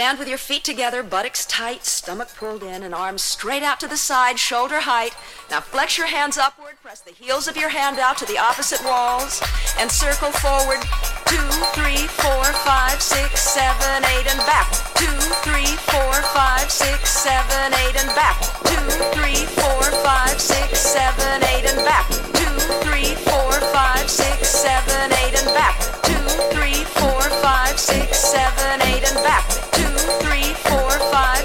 Stand with your feet together, buttocks tight, stomach pulled in, and arms straight out to the side, shoulder height. Now flex your hands upward, press the heels of your hand out to the opposite walls, and circle forward. Two, three, four, five, six, seven, eight, and back. Two, three, four, five, six, seven, eight, and back. Two, three, four, five, six, seven, eight, and back. Two, three, four, five, six, seven, eight, and back. Two, three, four, five, six, seven, eight, and back.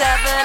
seven.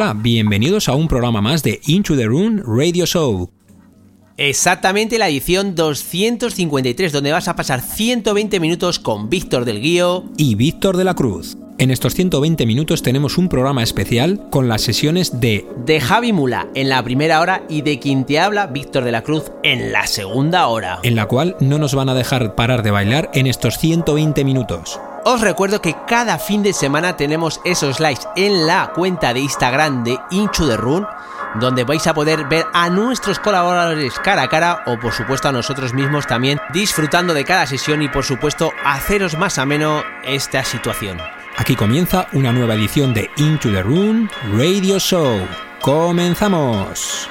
Hola, bienvenidos a un programa más de Into the Room Radio Show. Exactamente la edición 253, donde vas a pasar 120 minutos con Víctor del Guío y Víctor de la Cruz. En estos 120 minutos tenemos un programa especial con las sesiones de de Javi Mula en la primera hora y de quien te habla Víctor de la Cruz en la segunda hora. En la cual no nos van a dejar parar de bailar en estos 120 minutos. Os recuerdo que cada fin de semana tenemos esos likes en la cuenta de Instagram de Inchu de Run, donde vais a poder ver a nuestros colaboradores cara a cara o por supuesto a nosotros mismos también disfrutando de cada sesión y por supuesto haceros más ameno esta situación. Aquí comienza una nueva edición de Into the Room Radio Show. ¡Comenzamos!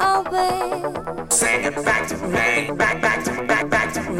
away. Say it back to me, back, back to, back, back to me.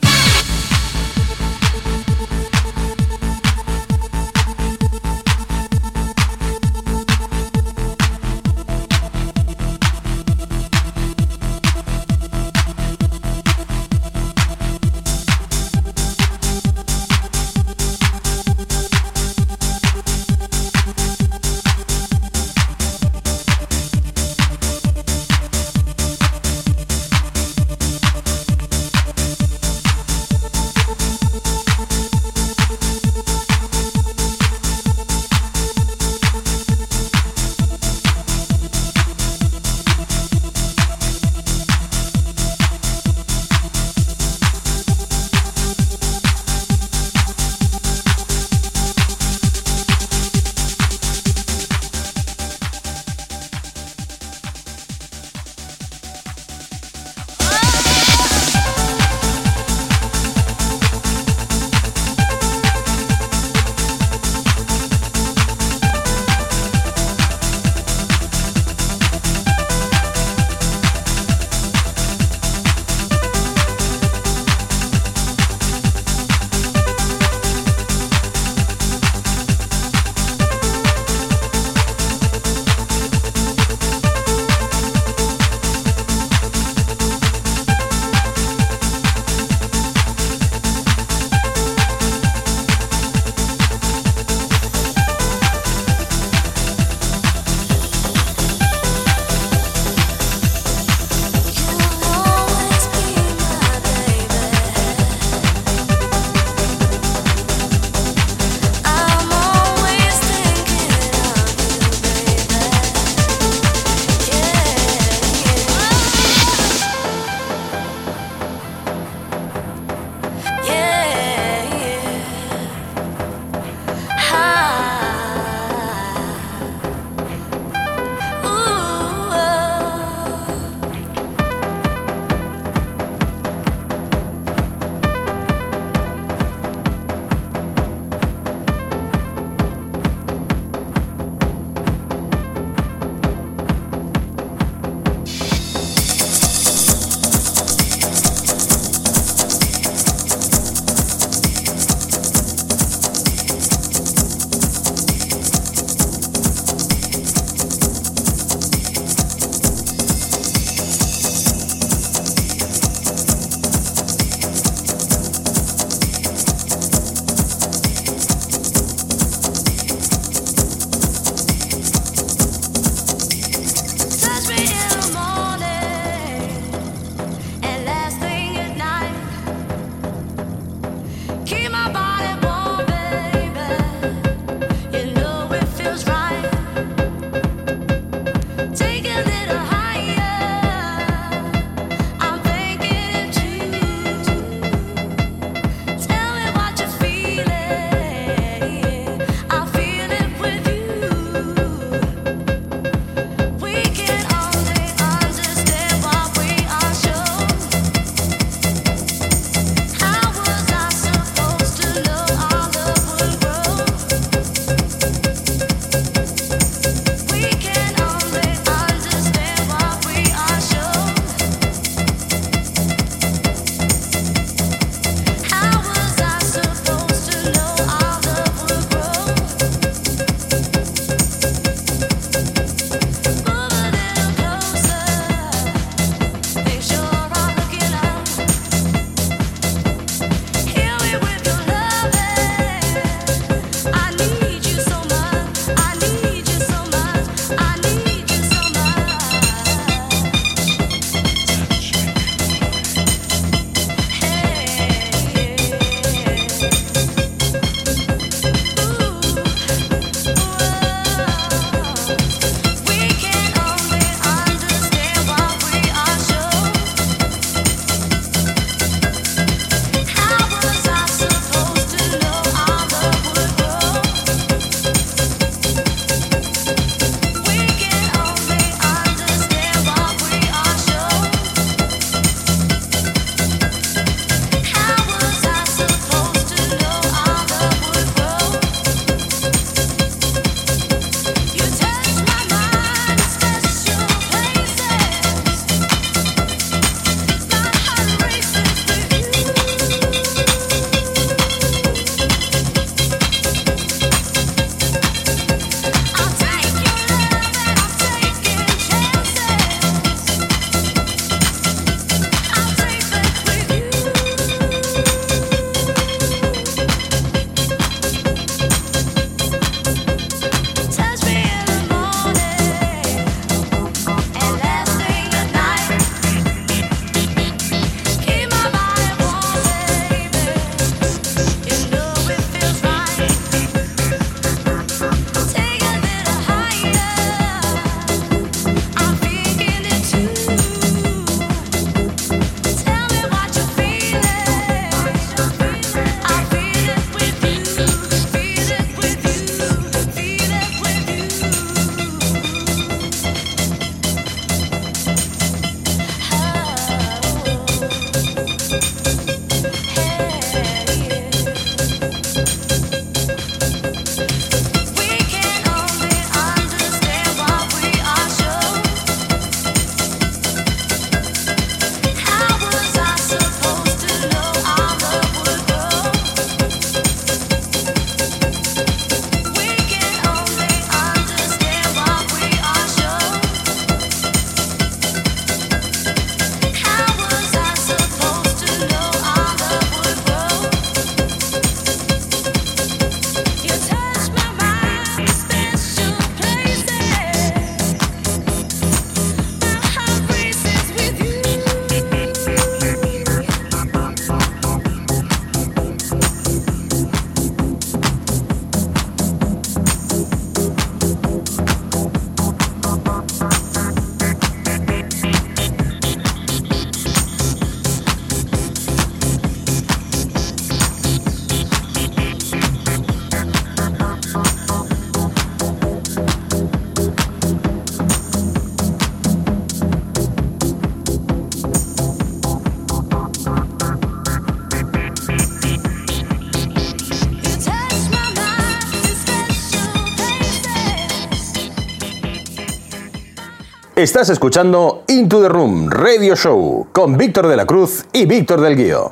Estás escuchando Into the Room Radio Show con Víctor de la Cruz y Víctor del Guío.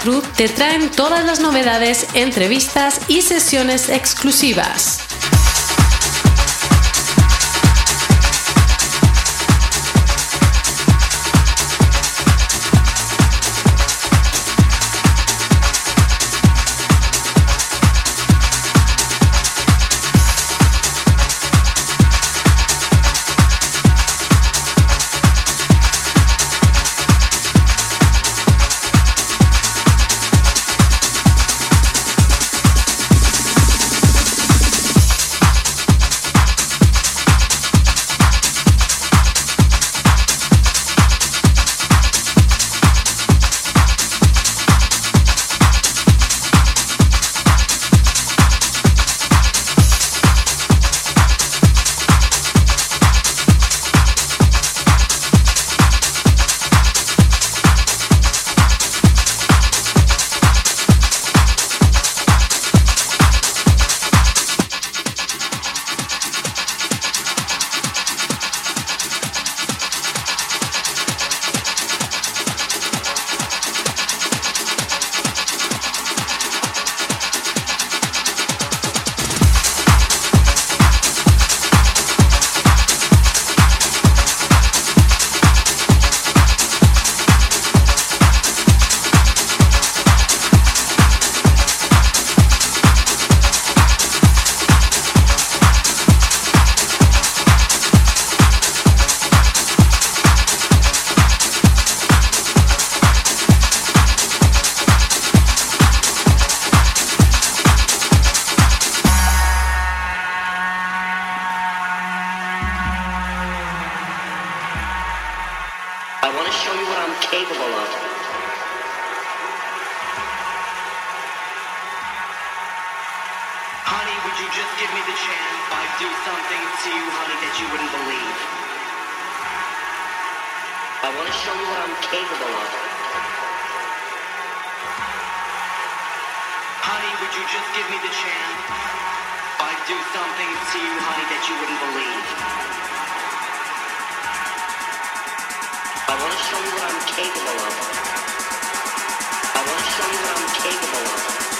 Cruz te traen todas las novedades, entrevistas y sesiones exclusivas. Something to you, honey, that you wouldn't believe. I want to show you what I'm capable of. Honey, would you just give me the chance? I'd do something to you, honey, that you wouldn't believe. I want to show you what I'm capable of. I want to show you what I'm capable of.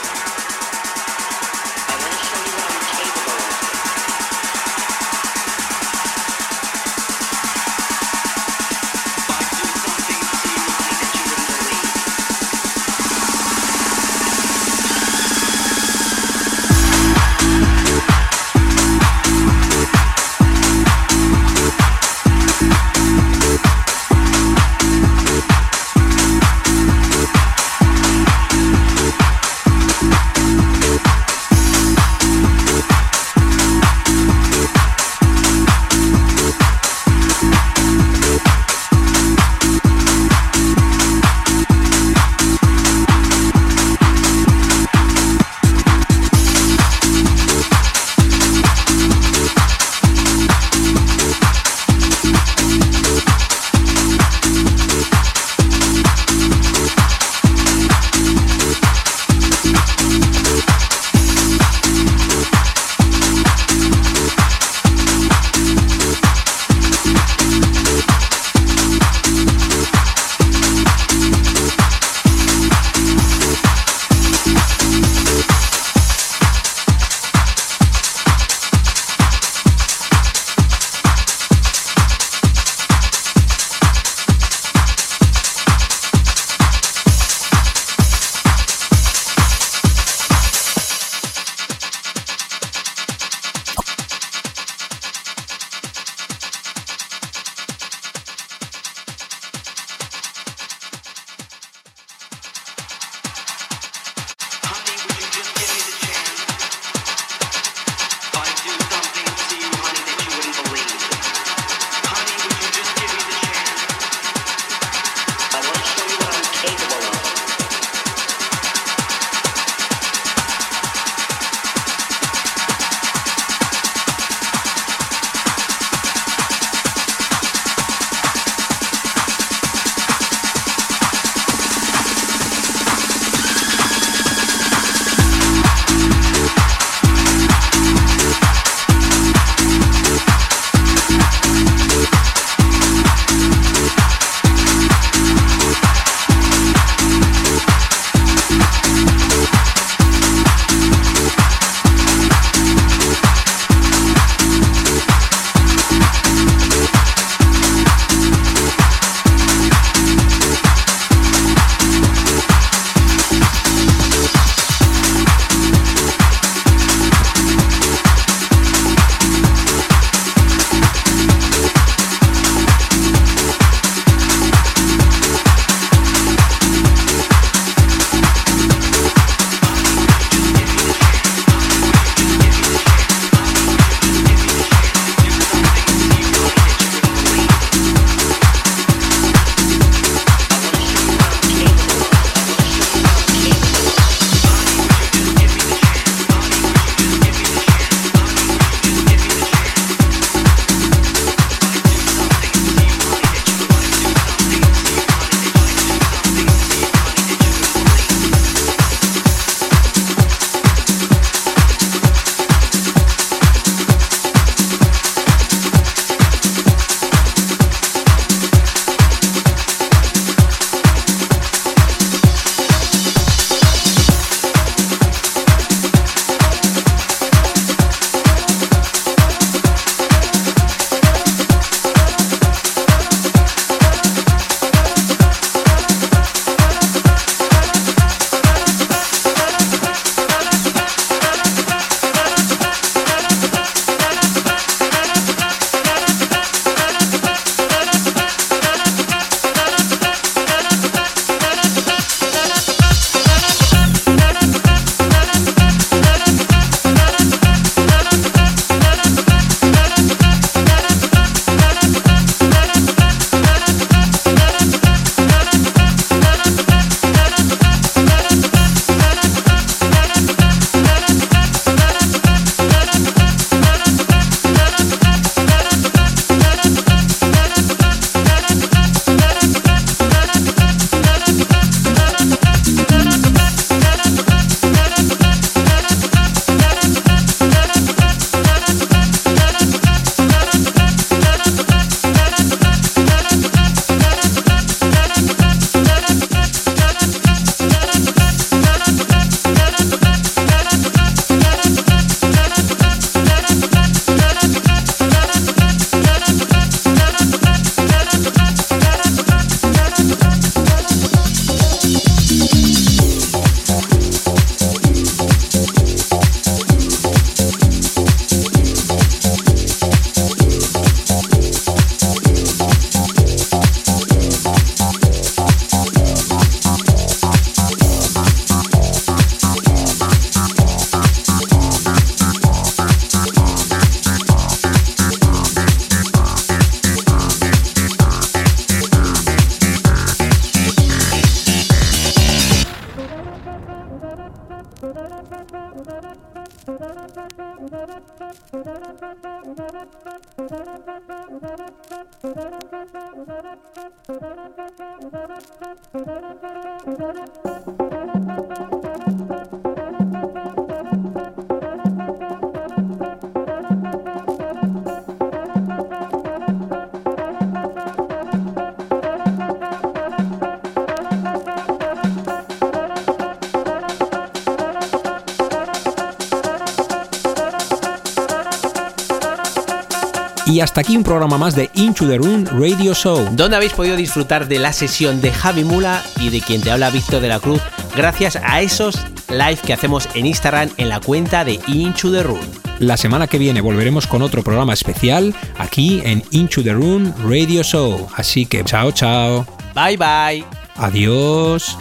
Y hasta aquí un programa más de Into the Room Radio Show. donde habéis podido disfrutar de la sesión de Javi Mula y de quien te habla Víctor de la Cruz, gracias a esos live que hacemos en Instagram en la cuenta de Into the Room. La semana que viene volveremos con otro programa especial aquí en Into the Room Radio Show. Así que chao, chao. Bye bye. Adiós.